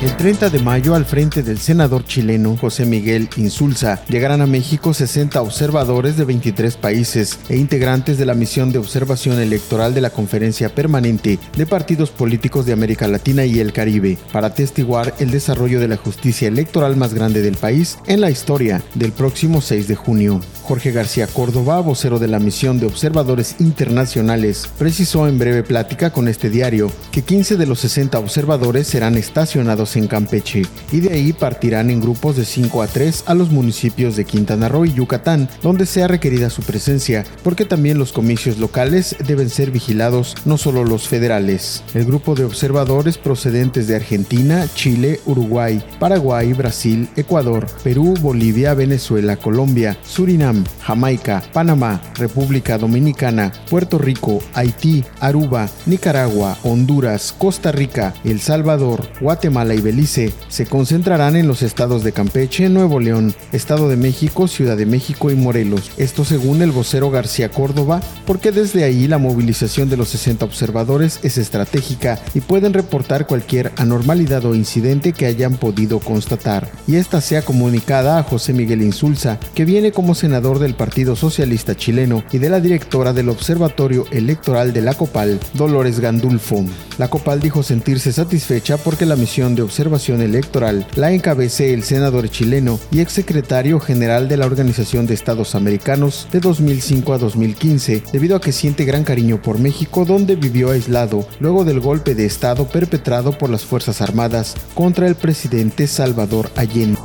El 30 de mayo, al frente del senador chileno José Miguel Insulza, llegarán a México 60 observadores de 23 países e integrantes de la misión de observación electoral de la Conferencia Permanente de Partidos Políticos de América Latina y el Caribe, para atestiguar el desarrollo de la justicia electoral más grande del país en la historia del próximo 6 de junio. Jorge García Córdoba, vocero de la misión de observadores internacionales, precisó en breve plática con este diario que 15 de los 60 observadores serán estacionados en Campeche y de ahí partirán en grupos de 5 a 3 a los municipios de Quintana Roo y Yucatán, donde sea requerida su presencia, porque también los comicios locales deben ser vigilados, no solo los federales. El grupo de observadores procedentes de Argentina, Chile, Uruguay, Paraguay, Brasil, Ecuador, Perú, Bolivia, Venezuela, Colombia, Surinam, Jamaica, Panamá, República Dominicana, Puerto Rico, Haití, Aruba, Nicaragua, Honduras, Costa Rica, El Salvador, Guatemala y Belice se concentrarán en los estados de Campeche, Nuevo León, Estado de México, Ciudad de México y Morelos. Esto según el vocero García Córdoba, porque desde ahí la movilización de los 60 observadores es estratégica y pueden reportar cualquier anormalidad o incidente que hayan podido constatar. Y esta sea comunicada a José Miguel Insulza, que viene como del Partido Socialista Chileno y de la directora del Observatorio Electoral de la COPAL, Dolores Gandulfo. La COPAL dijo sentirse satisfecha porque la misión de observación electoral la encabece el senador chileno y exsecretario general de la Organización de Estados Americanos de 2005 a 2015, debido a que siente gran cariño por México, donde vivió aislado luego del golpe de Estado perpetrado por las Fuerzas Armadas contra el presidente Salvador Allende.